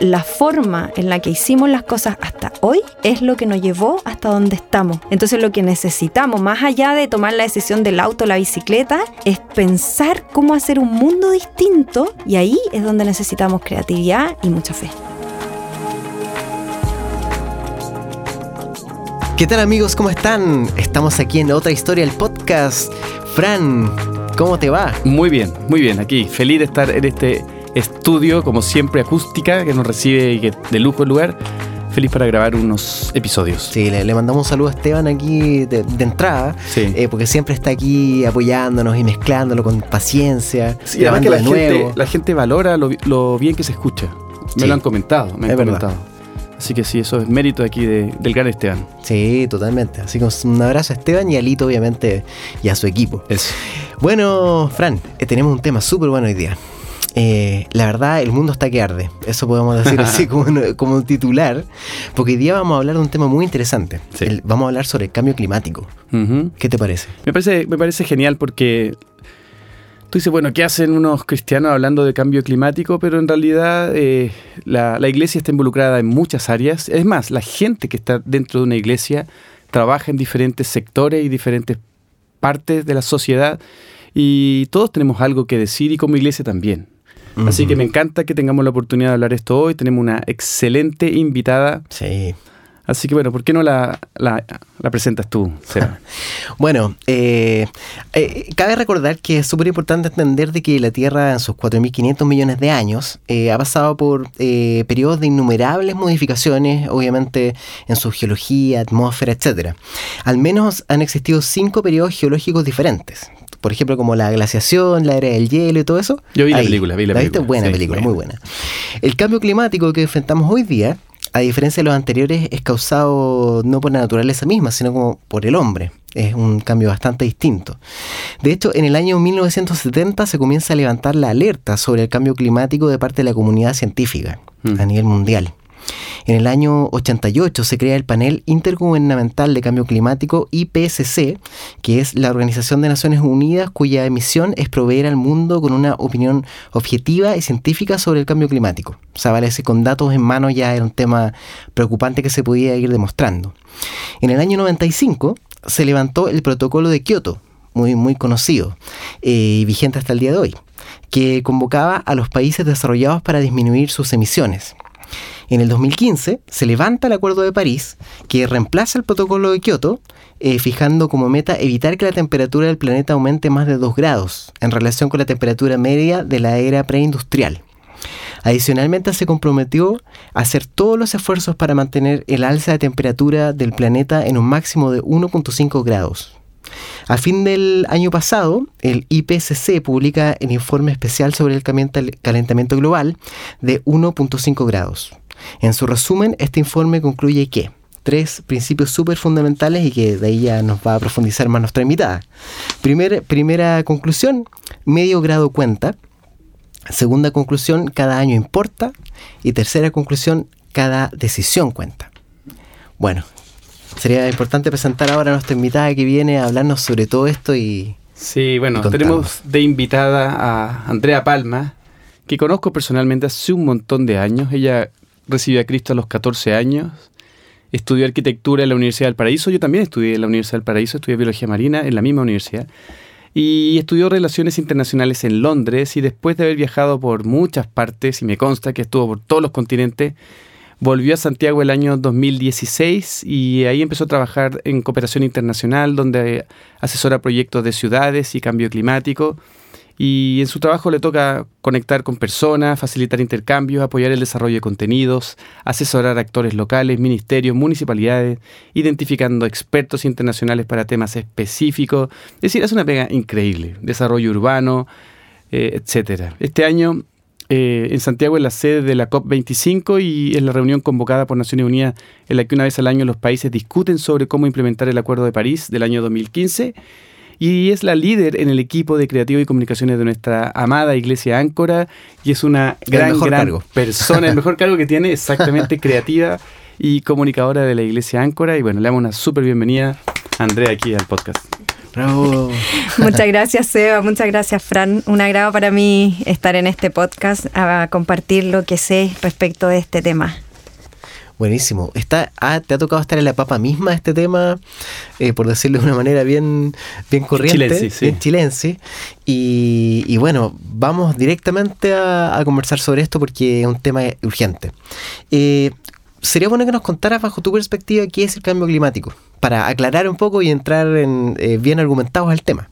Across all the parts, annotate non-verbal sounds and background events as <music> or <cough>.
la forma en la que hicimos las cosas hasta hoy es lo que nos llevó hasta donde estamos. Entonces lo que necesitamos, más allá de tomar la decisión del auto o la bicicleta, es pensar cómo hacer un mundo distinto y ahí es donde necesitamos creatividad y mucha fe. ¿Qué tal amigos? ¿Cómo están? Estamos aquí en otra historia del podcast. Fran, ¿cómo te va? Muy bien, muy bien. Aquí, feliz de estar en este estudio, como siempre, acústica, que nos recibe y que de lujo el lugar. Feliz para grabar unos episodios. Sí, le, mandamos un saludo a Esteban aquí de, entrada, sí. Eh, porque siempre está aquí apoyándonos y mezclándolo con paciencia. Sí, además que la, Gente, la gente valora lo, bien que se escucha. Me lo han comentado, me han comentado. Así que sí, eso es mérito aquí del gran Esteban. Sí, totalmente. Así que un abrazo a Esteban y a Lito, obviamente, y a su equipo. Eso. Bueno, Fran, eh, tenemos un tema súper bueno hoy día. Eh, la verdad, el mundo está que arde. Eso podemos decir así <laughs> como, un titular. Porque hoy día vamos a hablar de un tema muy interesante. vamos a hablar sobre el cambio climático. ¿Qué te parece? Me parece, me parece genial porque Tú dices, bueno, ¿qué hacen unos cristianos hablando de cambio climático? Pero en realidad eh, la, iglesia está involucrada en muchas áreas. Es más, la gente que está dentro de una iglesia trabaja en diferentes sectores y diferentes partes de la sociedad y todos tenemos algo que decir y como iglesia también. Así que me encanta que tengamos la oportunidad de hablar esto hoy. Tenemos una excelente invitada. Sí. Así que bueno, ¿por qué no la, la, presentas tú, <laughs> bueno, eh, eh, cabe recordar que es súper importante entender de que la Tierra en sus 4.500 millones de años eh, ha pasado por periodos de innumerables modificaciones, obviamente en su geología, atmósfera, etc. Al menos han existido cinco periodos geológicos diferentes por ejemplo, como la glaciación, la era del hielo y todo eso. Yo vi la película, vi la, película. Buena película, muy buena. El cambio climático que enfrentamos hoy día a diferencia de los anteriores, es causado no por la naturaleza misma, sino como por el hombre. Es un cambio bastante distinto. De hecho, en el año 1970 se comienza a levantar la alerta sobre el cambio climático de parte de la comunidad científica mm. a nivel mundial. En el año 88 se crea el Panel Intergubernamental de Cambio Climático IPCC, que es la Organización de Naciones Unidas cuya misión es proveer al mundo con una opinión objetiva y científica sobre el cambio climático. O sea, con datos en mano ya era un tema preocupante que se podía ir demostrando. En el año 95 se levantó el protocolo de Kioto, muy, muy conocido eh, y vigente hasta el día de hoy, que convocaba a los países desarrollados para disminuir sus emisiones. En el 2015 se levanta el Acuerdo de París que reemplaza el protocolo de Kioto, eh, fijando como meta evitar que la temperatura del planeta aumente más de 2 grados en relación con la temperatura media de la era preindustrial. Adicionalmente se comprometió a hacer todos los esfuerzos para mantener el alza de temperatura del planeta en un máximo de 1.5 grados. A fin del año pasado, el IPCC publica el informe especial sobre el calentamiento global de 1.5 grados. En su resumen, este informe concluye que tres principios súper fundamentales y que de ahí ya nos va a profundizar más nuestra invitada. primera conclusión, medio grado cuenta. Segunda conclusión, cada año importa. Y tercera conclusión, cada decisión cuenta. Bueno, sería importante presentar ahora a nuestra invitada que viene a hablarnos sobre todo esto y... Sí, bueno, tenemos de invitada a Andrea Palma, que conozco personalmente hace un montón de años. Ella recibió a Cristo a los 14 años, estudió arquitectura en la Universidad del Paraíso, yo también estudié en la Universidad del Paraíso, estudié biología marina en la misma universidad, y estudió relaciones internacionales en Londres y después de haber viajado por muchas partes, y me consta que estuvo por todos los continentes, volvió a Santiago el año 2016 y ahí empezó a trabajar en cooperación internacional, donde asesora proyectos de ciudades y cambio climático y en su trabajo le toca conectar con personas, facilitar intercambios, apoyar el desarrollo de contenidos, asesorar actores locales, ministerios, municipalidades, identificando expertos internacionales para temas específicos. Es decir, es una pega increíble. Desarrollo urbano, eh, etcétera. Este año eh, en Santiago es la sede de la COP25 y es la reunión convocada por Naciones Unidas en la que una vez al año los países discuten sobre cómo implementar el Acuerdo de París del año 2015 y es la líder en el equipo de creativo y comunicaciones de nuestra amada iglesia Áncora y es una gran, gran persona, el mejor cargo que <laughs> tiene, exactamente creativa y comunicadora de la iglesia Áncora. Y bueno, le damos una súper bienvenida a Andrea aquí al podcast. Bravo. <laughs> muchas gracias, Seba. Muchas gracias, Fran. Un agrado para mí estar en este podcast a compartir lo que sé respecto de este tema. Buenísimo. Está, ah, ¿Te ha tocado estar en la papa misma este tema, eh, por decirlo de una manera bien, bien corriente? Chilense, sí. Bien chilense. Y, y bueno, vamos directamente a, a, conversar sobre esto porque es un tema urgente. Eh, sería bueno que nos contaras bajo tu perspectiva qué es el cambio climático, para aclarar un poco y entrar en, eh, bien argumentados al tema.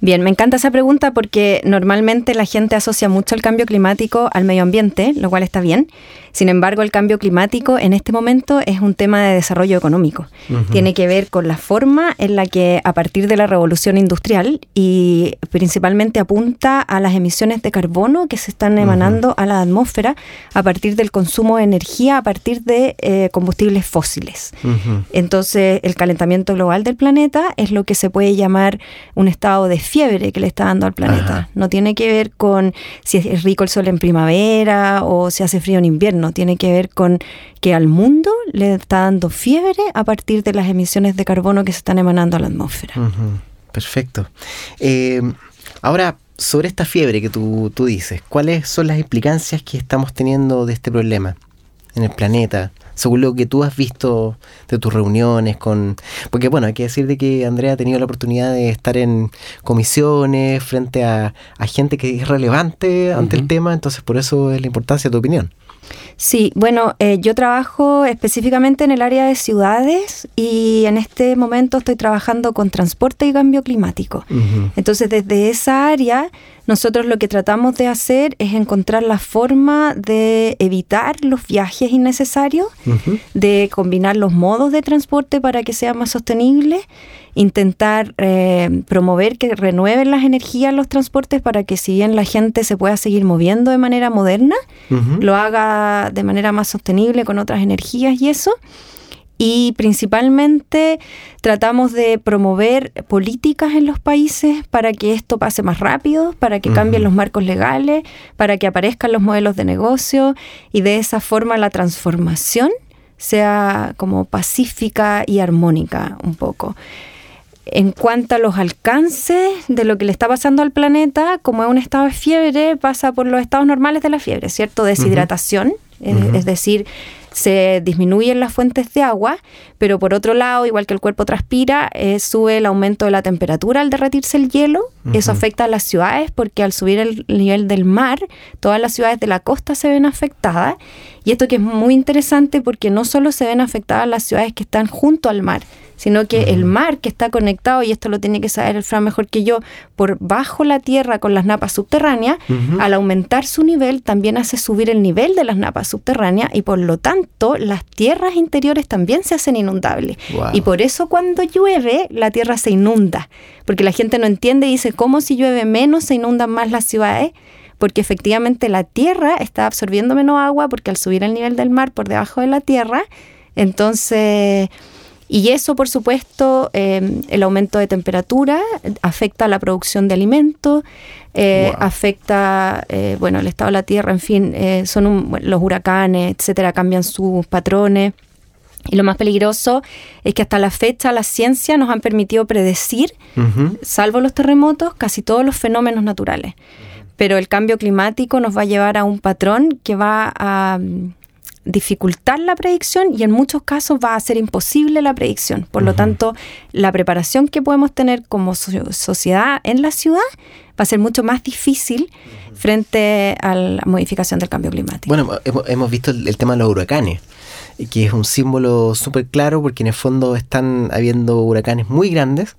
Bien, me encanta esa pregunta porque normalmente la gente asocia mucho el cambio climático al medio ambiente, lo cual está bien. Sin embargo, el cambio climático en este momento es un tema de desarrollo económico. Uh -huh. Tiene que ver con la forma en la que a partir de la revolución industrial y principalmente apunta a las emisiones de carbono que se están emanando uh -huh. a la atmósfera a partir del consumo de energía a partir de eh, combustibles fósiles. Uh -huh. Entonces, el calentamiento global del planeta es lo que se puede llamar un estado de fiebre que le está dando al planeta. No tiene que ver con si es rico el sol en primavera o si hace frío en invierno. Tiene que ver con que al mundo le está dando fiebre a partir de las emisiones de carbono que se están emanando a la atmósfera. Uh -huh. Perfecto. Eh, ahora, sobre esta fiebre que tú, tú dices, ¿cuáles son las implicancias que estamos teniendo de este problema en el planeta? según lo que tú has visto de tus reuniones con... Porque bueno, hay que decir de que Andrea ha tenido la oportunidad de estar en comisiones frente a, a gente que es relevante ante uh -huh. el tema, entonces por eso es la importancia de tu opinión. Sí, bueno, eh, yo trabajo específicamente en el área de ciudades y en este momento estoy trabajando con transporte y cambio climático. Uh -huh. Entonces, desde esa área, nosotros lo que tratamos de hacer es encontrar la forma de evitar los viajes innecesarios, uh -huh. de combinar los modos de transporte para que sea más sostenible, intentar eh, promover que renueven las energías los transportes para que si bien la gente se pueda seguir moviendo de manera moderna, uh -huh. lo haga de manera más sostenible con otras energías y eso y principalmente tratamos de promover políticas en los países para que esto pase más rápido, para que cambien uh -huh. los marcos legales, para que aparezcan los modelos de negocio y de esa forma la transformación sea como pacífica y armónica un poco. En cuanto a los alcances de lo que le está pasando al planeta, como es un estado de fiebre, pasa por los estados normales de la fiebre, ¿cierto? Deshidratación, uh -huh. es decir, se disminuyen las fuentes de agua, pero por otro lado, igual que el cuerpo transpira, eh, sube el aumento de la temperatura al derretirse el hielo. Uh -huh. Eso afecta a las ciudades porque al subir el nivel del mar, todas las ciudades de la costa se ven afectadas. Y esto que es muy interesante porque no solo se ven afectadas las ciudades que están junto al mar, sino que el mar que está conectado, y esto lo tiene que saber el Fran mejor que yo, por bajo la tierra con las napas subterráneas, uh -huh. al aumentar su nivel también hace subir el nivel de las napas subterráneas y por lo tanto las tierras interiores también se hacen inundables. Wow. Y por eso cuando llueve la tierra se inunda, porque la gente no entiende y dice, ¿cómo si llueve menos se inundan más las ciudades? Porque efectivamente la tierra está absorbiendo menos agua porque al subir el nivel del mar por debajo de la tierra, entonces y eso, por supuesto, eh, el aumento de temperatura afecta a la producción de alimentos, eh, wow. afecta, eh, bueno, el estado de la tierra, en fin, eh, son un, bueno, los huracanes, etcétera, cambian sus patrones. Y lo más peligroso es que hasta la fecha la ciencia nos han permitido predecir, uh -huh. salvo los terremotos, casi todos los fenómenos naturales. Pero el cambio climático nos va a llevar a un patrón que va a dificultar la predicción y en muchos casos va a ser imposible la predicción. Por uh -huh. lo tanto, la preparación que podemos tener como so sociedad en la ciudad va a ser mucho más difícil uh -huh. frente a la modificación del cambio climático. Bueno, hemos, visto el, el, tema de los huracanes que es un símbolo súper claro porque en el fondo están habiendo huracanes muy grandes,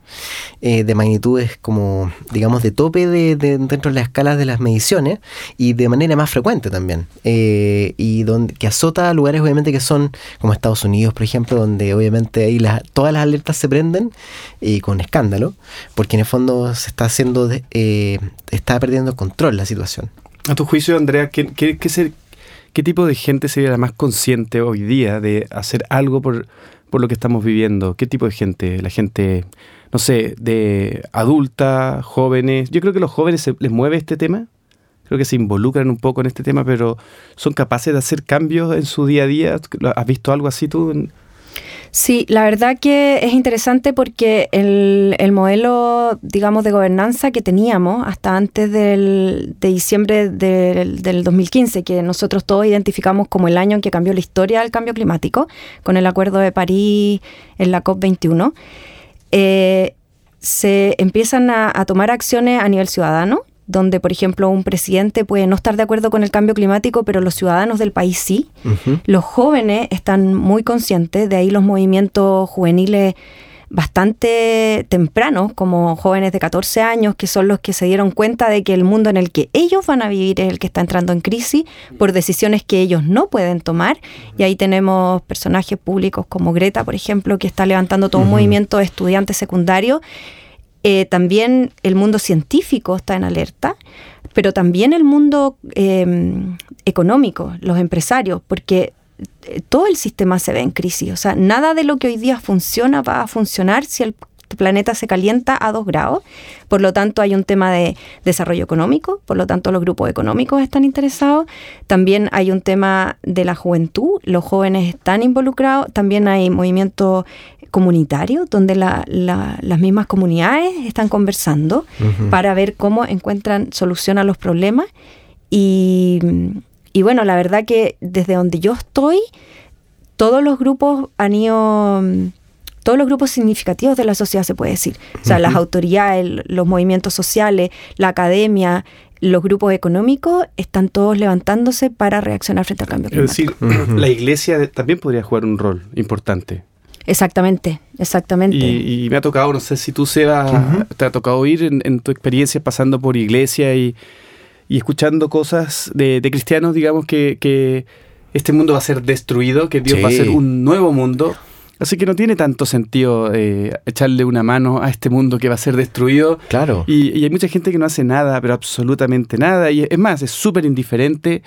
eh, de magnitudes como, digamos, de tope de, de, dentro de las escalas de las mediciones y de manera más frecuente también. Eh, y donde, que azota lugares obviamente que son como Estados Unidos, por ejemplo, donde obviamente ahí las, todas las alertas se prenden y con escándalo, porque en el fondo se está haciendo, de, eh, está perdiendo control la situación. A tu juicio, Andrea, ¿qué, qué, qué, ¿Qué tipo de gente sería la más consciente hoy día de hacer algo por, por lo que estamos viviendo? ¿Qué tipo de gente? La gente, no sé, de adulta, jóvenes. Yo creo que los jóvenes se, les mueve este tema. Creo que se involucran un poco en este tema, pero son capaces de hacer cambios en su día a día. ¿Has visto algo así tú? Sí, la verdad que es interesante porque el, modelo, digamos, de gobernanza que teníamos hasta antes del, de diciembre del, del, 2015, que nosotros todos identificamos como el año en que cambió la historia del cambio climático, con el Acuerdo de París en la COP21, eh, se empiezan a tomar acciones a nivel ciudadano donde, por ejemplo, un presidente puede no estar de acuerdo con el cambio climático, pero los ciudadanos del país sí. Los jóvenes están muy conscientes, de ahí los movimientos juveniles bastante tempranos, como jóvenes de 14 años, que son los que se dieron cuenta de que el mundo en el que ellos van a vivir es el que está entrando en crisis por decisiones que ellos no pueden tomar. Y ahí tenemos personajes públicos como Greta, por ejemplo, que está levantando todo un movimiento de estudiantes secundarios eh, también el mundo científico está en alerta, pero también el mundo em, económico, los empresarios, porque eh, todo el sistema se ve en crisis. O sea, nada de lo que hoy día funciona va a funcionar si el planeta se calienta a dos grados. Por lo tanto, hay un tema de desarrollo económico, por lo tanto, los grupos económicos están interesados. También hay un tema de la juventud, los jóvenes están involucrados. También hay movimientos comunitarios donde las mismas comunidades están conversando para ver cómo encuentran solución a los problemas. Y, y bueno, la verdad que desde donde yo estoy, todos los grupos han ido todos los grupos significativos de la sociedad, se puede decir. O sea, las autoridades, los movimientos sociales, la academia, los grupos económicos están todos levantándose para reaccionar frente al cambio climático. Es decir, la iglesia también podría jugar un rol importante. Exactamente, exactamente. Y, me ha tocado, no sé si tú, Seba, te ha tocado oír en, tu experiencia pasando por iglesia y, escuchando cosas de, cristianos, digamos, que, este mundo va a ser destruido, que Dios va a ser un nuevo mundo. Así que no tiene tanto sentido eh, echarle una mano a este mundo que va a ser destruido. Claro. Y, hay mucha gente que no hace nada, pero absolutamente nada. Y es más, es súper indiferente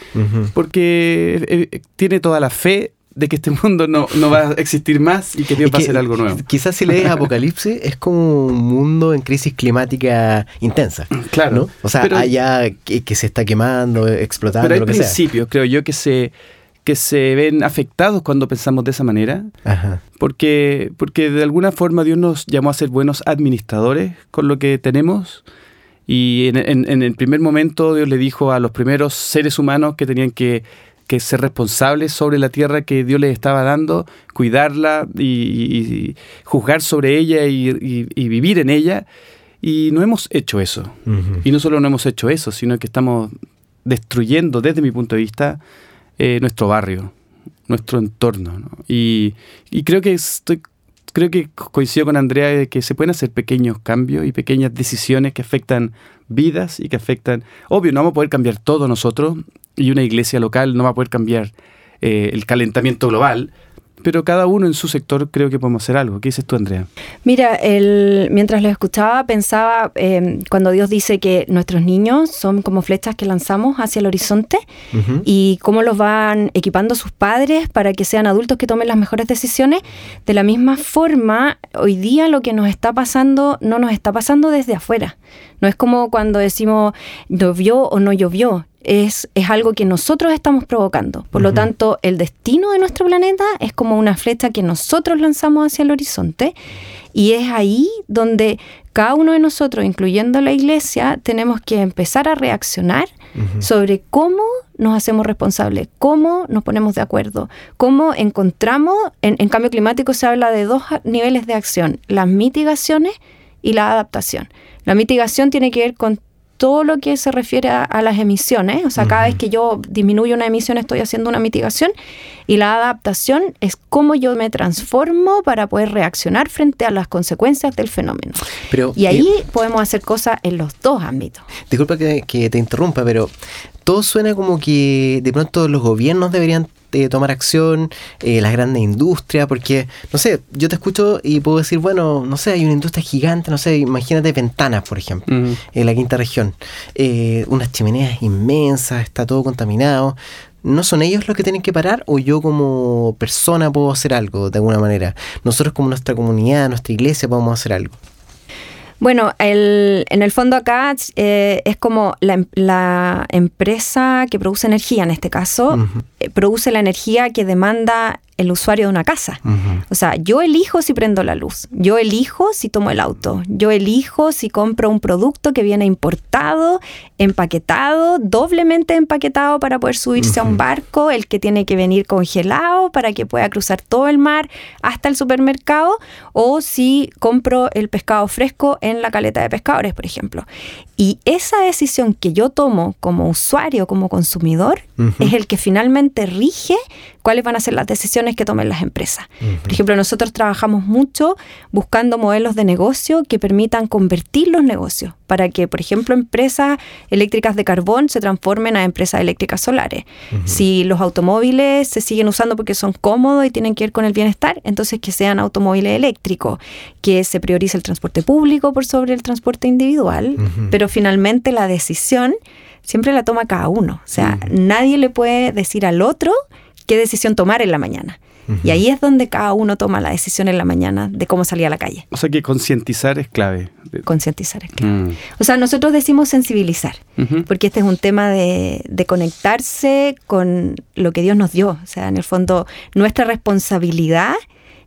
porque eh, eh, tiene toda la fe de que este mundo no, va a existir más y que Dios va a hacer algo nuevo. Quizás si lees Apocalipsis es como un mundo en crisis climática intensa. Claro. ¿no? O sea, allá que, se está quemando, explotando, pero hay lo que principios, creo yo, que se que se ven afectados cuando pensamos de esa manera, Porque, porque de alguna forma Dios nos llamó a ser buenos administradores con lo que tenemos. Y en, el primer momento Dios le dijo a los primeros seres humanos que tenían que, ser responsables sobre la tierra que Dios les estaba dando, cuidarla y, juzgar sobre ella y, vivir en ella. Y no hemos hecho eso. Y no solo no hemos hecho eso, sino que estamos destruyendo, desde mi punto de vista, eh, nuestro barrio, nuestro entorno. Y, creo que estoy creo que coincido con Andrea de que se pueden hacer pequeños cambios y pequeñas decisiones que afectan vidas y que afectan... Obvio, no vamos a poder cambiar todo nosotros y una iglesia local no va a poder cambiar eh, el calentamiento global, pero cada uno en su sector creo que podemos hacer algo. ¿Qué dices tú, Andrea? Mira, el, mientras lo escuchaba, pensaba em, cuando Dios dice que nuestros niños son como flechas que lanzamos hacia el horizonte y cómo los van equipando sus padres para que sean adultos que tomen las mejores decisiones. De la misma forma, hoy día lo que nos está pasando no nos está pasando desde afuera. No es como cuando decimos llovió o no llovió es, algo que nosotros estamos provocando. Por lo tanto, el destino de nuestro planeta es como una flecha que nosotros lanzamos hacia el horizonte y es ahí donde cada uno de nosotros, incluyendo la iglesia, tenemos que empezar a reaccionar sobre cómo nos hacemos responsables, cómo nos ponemos de acuerdo, cómo encontramos, en, en cambio climático se habla de dos niveles de acción, las mitigaciones y la adaptación. La mitigación tiene que ver con todo lo que se refiere a, las emisiones. O sea, cada vez que yo disminuyo una emisión estoy haciendo una mitigación y la adaptación es cómo yo me transformo para poder reaccionar frente a las consecuencias del fenómeno. y ahí podemos hacer cosas en los dos ámbitos. Disculpa que, que te interrumpa, pero todo suena como que de pronto los gobiernos deberían eh, tomar acción, eh, las grandes industrias, porque, no sé, yo te escucho y puedo decir, bueno, no sé, hay una industria gigante, no sé, imagínate ventanas, por ejemplo, en la quinta región, eh, unas chimeneas inmensas, está todo contaminado. ¿No son ellos los que tienen que parar o yo como persona puedo hacer algo de alguna manera? Nosotros como nuestra comunidad, nuestra iglesia podemos hacer algo. Bueno, el, en el fondo acá eh, es como la, empresa que produce energía, en este caso, produce la energía que demanda el usuario de una casa. O sea, yo elijo si prendo la luz, yo elijo si tomo el auto, yo elijo si compro un producto que viene importado, empaquetado, doblemente empaquetado para poder subirse a un barco, el que tiene que venir congelado para que pueda cruzar todo el mar hasta el supermercado, o si compro el pescado fresco en la caleta de pescadores, por ejemplo. Y esa decisión que yo tomo como usuario, como consumidor, es el que finalmente rige cuáles van a ser las decisiones que tomen las empresas. Por ejemplo, nosotros trabajamos mucho buscando modelos de negocio que permitan convertir los negocios para que, por ejemplo, empresas eléctricas de carbón se transformen a empresas eléctricas solares. Si los automóviles se siguen usando porque son cómodos y tienen que ver con el bienestar, entonces que sean automóviles eléctricos, que se priorice el transporte público por sobre el transporte individual, pero finalmente la decisión siempre la toma cada uno. O sea, nadie le puede decir al otro qué decisión tomar en la mañana. Y ahí es donde cada uno toma la decisión en la mañana de cómo salir a la calle. O sea que concientizar es clave. Concientizar es clave. Mm. O sea, nosotros decimos sensibilizar, porque este es un tema de, de, conectarse con lo que Dios nos dio. O sea, en el fondo, nuestra responsabilidad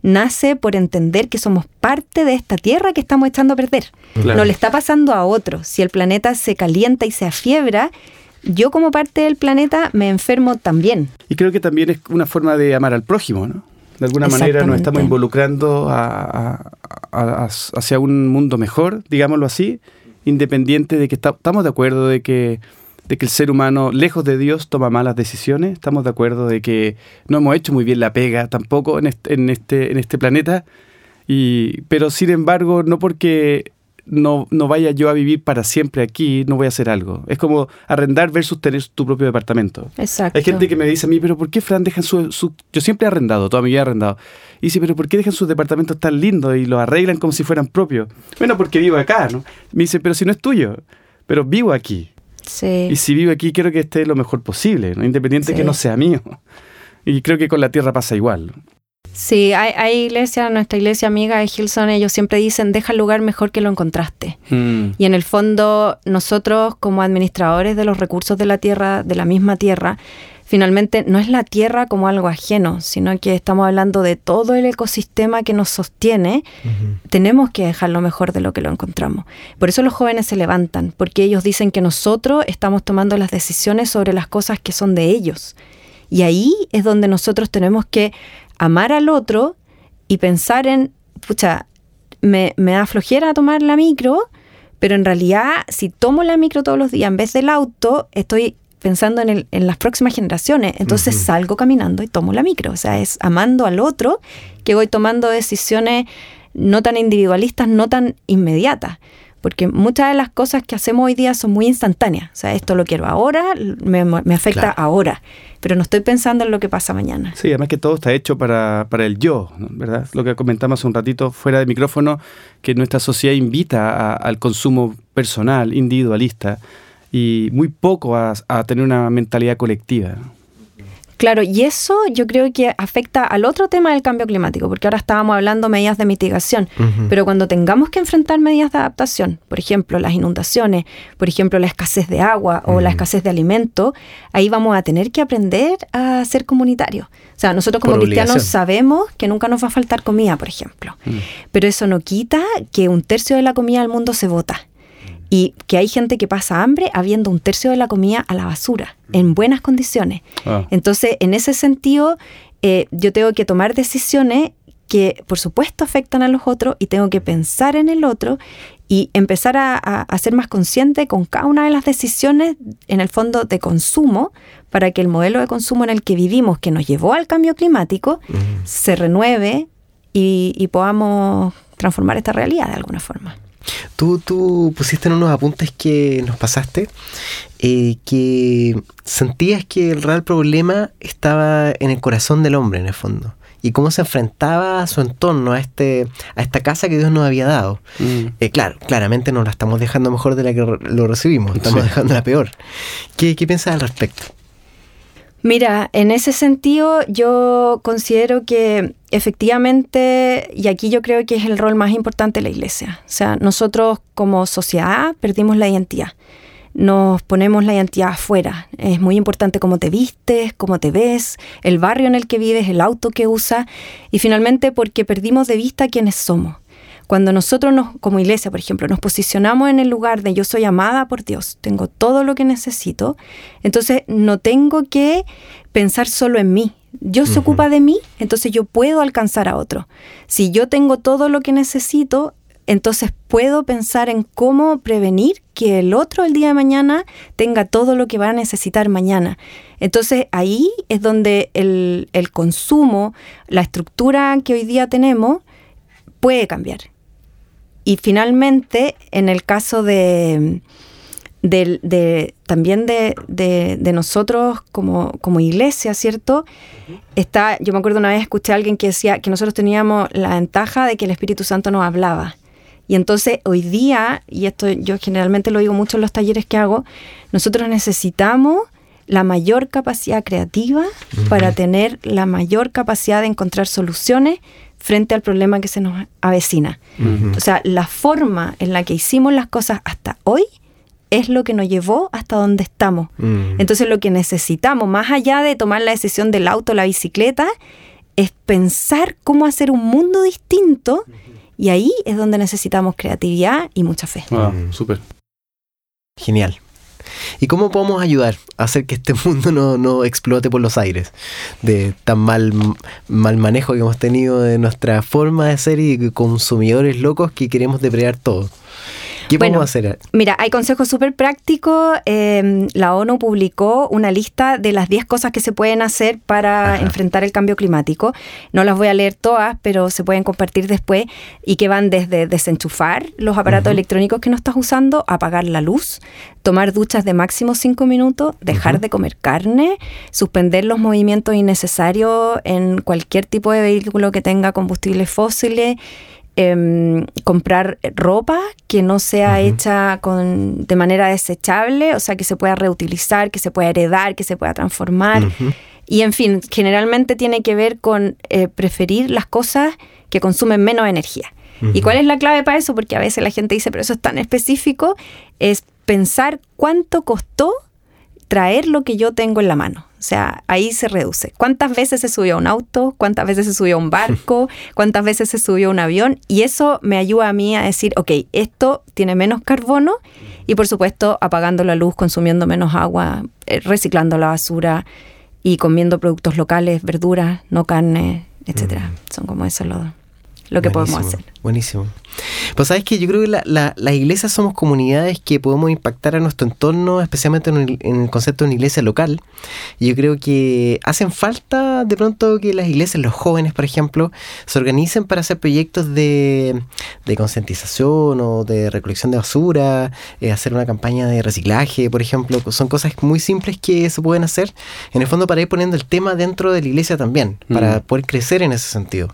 nace por entender que somos parte de esta tierra que estamos echando a perder. No le está pasando a otro. Si el planeta se calienta y se afiebra, yo como parte del planeta me enfermo también. Y creo que también es una forma de amar al prójimo, ¿no? De alguna manera nos estamos involucrando hacia un mundo mejor, digámoslo así, independiente de que estamos de acuerdo de que, de que el ser humano, lejos de Dios, toma malas decisiones, estamos de acuerdo de que no hemos hecho muy bien la pega tampoco en este, en este, en este planeta, y, pero sin embargo, no porque no, no vaya yo a vivir para siempre aquí, no voy a hacer algo. Es como arrendar versus tener tu propio departamento. Exacto. Hay gente que me dice a mí, pero ¿por qué Fran dejan su, su... Yo siempre he arrendado, toda mi vida he arrendado. Y dice, pero ¿por qué dejan sus departamentos tan lindos y los arreglan como si fueran propios? Bueno, porque vivo acá, ¿no? Me dice, pero si no es tuyo, pero vivo aquí. Sí. Y si vivo aquí, quiero que esté lo mejor posible, ¿no? independiente de que no sea mío. Y creo que con la tierra pasa igual. Sí, hay, hay iglesias, nuestra iglesia amiga de Hilson, ellos siempre dicen, deja el lugar mejor que lo encontraste. Mm. Y en el fondo, nosotros como administradores de los recursos de la tierra, de la misma tierra, finalmente no es la tierra como algo ajeno, sino que estamos hablando de todo el ecosistema que nos sostiene, tenemos que dejarlo mejor de lo que lo encontramos. Por eso los jóvenes se levantan, porque ellos dicen que nosotros estamos tomando las decisiones sobre las cosas que son de ellos. Y ahí es donde nosotros tenemos que amar al otro y pensar en, pucha, me, me da flojera tomar la micro, pero en realidad si tomo la micro todos los días en vez del auto, estoy pensando en, el, en las próximas generaciones. Entonces salgo caminando y tomo la micro. O sea, es amando al otro que voy tomando decisiones no tan individualistas, no tan inmediatas porque muchas de las cosas que hacemos hoy día son muy instantáneas. O sea, esto lo quiero ahora, me, afecta ahora, pero no estoy pensando en lo que pasa mañana. Sí, además que todo está hecho para, el yo, ¿verdad? Lo que comentamos hace un ratito fuera de micrófono, que nuestra sociedad invita al consumo personal, individualista, y muy poco a, a tener una mentalidad colectiva. Claro, y eso yo creo que afecta al otro tema del cambio climático, porque ahora estábamos hablando de medidas de mitigación, pero cuando tengamos que enfrentar medidas de adaptación, por ejemplo, las inundaciones, por ejemplo, la escasez de agua o la escasez de alimento, ahí vamos a tener que aprender a ser comunitarios. O sea, nosotros como cristianos sabemos que nunca nos va a faltar comida, por ejemplo, pero eso no quita que un tercio de la comida del mundo se vota y que hay gente que pasa hambre habiendo un tercio de la comida a la basura, en buenas condiciones. Ah. Entonces, en ese sentido, eh, yo tengo que tomar decisiones que, por supuesto, afectan a los otros y tengo que pensar en el otro y empezar a, ser más consciente con cada una de las decisiones, en el fondo, de consumo, para que el modelo de consumo en el que vivimos, que nos llevó al cambio climático, se renueve y, y podamos transformar esta realidad de alguna forma. Tú, tú pusiste en unos apuntes que nos pasaste eh, que sentías que el real problema estaba en el corazón del hombre, en el fondo. Y cómo se enfrentaba a su entorno, a, este, a esta casa que Dios nos había dado. Mm. Eh, claro, claramente no la estamos dejando mejor de la que lo recibimos, estamos dejando la peor. ¿Qué, ¿Qué piensas al respecto? Mira, en ese sentido yo considero que efectivamente, y aquí yo creo que es el rol más importante de la iglesia, o sea, nosotros como sociedad perdimos la identidad. nos ponemos la identidad afuera. Es muy importante cómo te vistes, cómo te ves, el barrio en el que vives, el auto que usas y finalmente porque perdimos de vista quiénes somos. Cuando nosotros nos, como iglesia, por ejemplo, nos posicionamos en el lugar de yo soy amada por Dios, tengo todo lo que necesito, entonces no tengo que pensar solo en mí. Dios se ocupa de mí, entonces yo puedo alcanzar a otro. Si yo tengo todo lo que necesito, entonces puedo pensar en cómo prevenir que el otro el día de mañana tenga todo lo que va a necesitar mañana. Entonces ahí es donde el, consumo, la estructura que hoy día tenemos, puede cambiar. Y finalmente, en el caso de, también de, nosotros como, como, iglesia, ¿cierto? Está, yo me acuerdo una vez escuché a alguien que decía que nosotros teníamos la ventaja de que el Espíritu Santo nos hablaba. Y entonces hoy día, y esto yo generalmente lo digo mucho en los talleres que hago, nosotros necesitamos la mayor capacidad creativa para tener la mayor capacidad de encontrar soluciones frente al problema que se nos avecina. O sea, la forma en la que hicimos las cosas hasta hoy es lo que nos llevó hasta donde estamos. Entonces lo que necesitamos, más allá de tomar la decisión del auto o la bicicleta, es pensar cómo hacer un mundo distinto y ahí es donde necesitamos creatividad y mucha fe. Ah, súper. Genial. ¿Y cómo podemos ayudar a hacer que este <laughs> mundo no, no, explote por los aires de tan mal, mal manejo que hemos tenido de nuestra forma de ser y consumidores locos que queremos depredar todo? ¿Qué podemos hacer? Mira, hay consejos súper prácticos. Em, la ONU publicó una lista de las 10 cosas que se pueden hacer para enfrentar el cambio climático. No las voy a leer todas, pero se pueden compartir después y que van desde desenchufar los aparatos electrónicos que no estás usando, apagar la luz, tomar duchas de máximo 5 minutos, dejar de comer carne, suspender los movimientos innecesarios en cualquier tipo de vehículo que tenga combustibles fósiles Em, comprar ropa que no sea hecha con, de manera desechable, o sea, que se pueda reutilizar, que se pueda heredar, que se pueda transformar. Y en fin, generalmente tiene que ver con eh, preferir las cosas que consumen menos energía. ¿Y cuál es la clave para eso? Porque a veces la gente dice, pero eso es tan específico, es pensar cuánto costó traer lo que yo tengo en la mano. O sea, ahí se reduce. ¿Cuántas veces se subió a un auto? ¿Cuántas veces se subió a un <laughs> barco? ¿Cuántas veces se subió a un avión? Y eso me ayuda a mí a decir, ok, esto tiene menos carbono y por supuesto apagando la luz, consumiendo menos agua, eh, reciclando la basura y comiendo productos locales, verduras, no carne, etcétera. Son como eso los lo que podemos hacer. Buenísimo. Pues sabes que yo creo que la, las iglesias somos comunidades que podemos impactar a nuestro entorno, especialmente en el, concepto de una iglesia local. Y yo creo que hacen falta de pronto que las iglesias, los jóvenes, por ejemplo, se organicen para hacer proyectos de, de concientización o de recolección de basura, eh, hacer una campaña de reciclaje, por ejemplo. Son cosas muy simples que se pueden hacer, en el fondo, para ir poniendo el tema dentro de la iglesia también, para mm. poder crecer en ese sentido.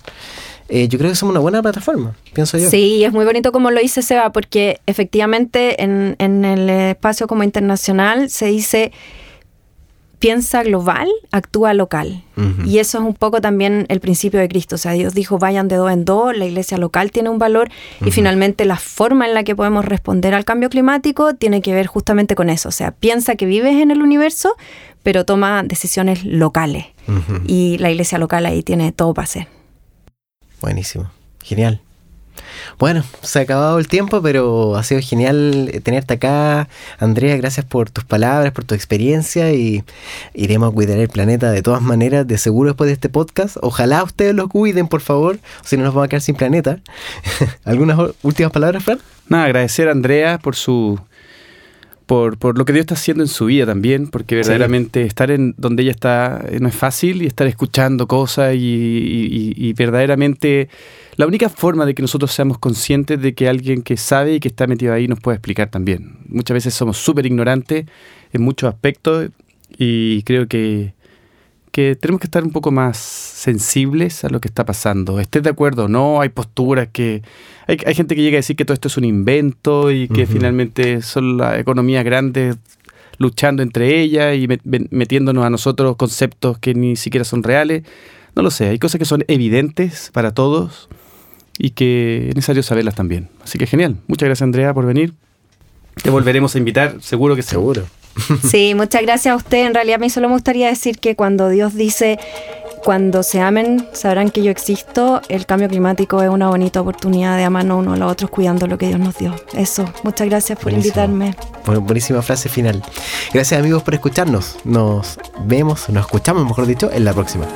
Eh, yo creo que somos una buena plataforma, pienso yo. Sí, es muy bonito como lo dice Seba, porque efectivamente en, el espacio como internacional se dice piensa global, actúa local. Y eso es un poco también el principio de Cristo. O sea, Dios dijo, vayan de dos en dos, la iglesia local tiene un valor y finalmente la forma en la que podemos responder al cambio climático tiene que ver justamente con eso. O sea, piensa que vives en el universo, pero toma decisiones locales. Y la iglesia local ahí tiene todo para hacer. Buenísimo. Genial. Bueno, se ha acabado el tiempo, pero ha sido genial tenerte acá. Andrea, gracias por tus palabras, por tu experiencia y iremos a cuidar el planeta de todas maneras, de seguro después de este podcast. Ojalá ustedes lo cuiden, por favor, si no nos vamos a quedar sin planeta. <laughs> ¿Algunas últimas palabras, Fran? Nada, agradecer a Andrea por su por, por, lo que Dios está haciendo en su vida también, porque verdaderamente estar en donde ella está eh, no es fácil y estar escuchando cosas y, verdaderamente la única forma de que nosotros seamos conscientes de que alguien que sabe y que está metido ahí nos puede explicar también. Muchas veces somos súper ignorantes en muchos aspectos y creo que, que tenemos que estar un poco más sensibles a lo que está pasando. Estés de acuerdo o no, hay posturas que hay, gente que llega a decir que todo esto es un invento y que finalmente son las economías grandes luchando entre ellas y metiéndonos a nosotros conceptos que ni siquiera son reales. No lo sé, hay cosas que son evidentes para todos y que es necesario saberlas también. Así que genial. Muchas gracias Andrea por venir. Te volveremos a invitar, seguro que seguro. <laughs> Sí, muchas gracias a usted. En realidad a mí solo me gustaría decir que cuando Dios dice cuando se amen, sabrán que yo existo. El cambio climático es una bonita oportunidad de amarnos unos a los otros cuidando lo que Dios nos dio. Eso, muchas gracias por invitarme. buenísima frase final. Gracias amigos por escucharnos. Nos vemos, nos escuchamos, mejor dicho, en la próxima.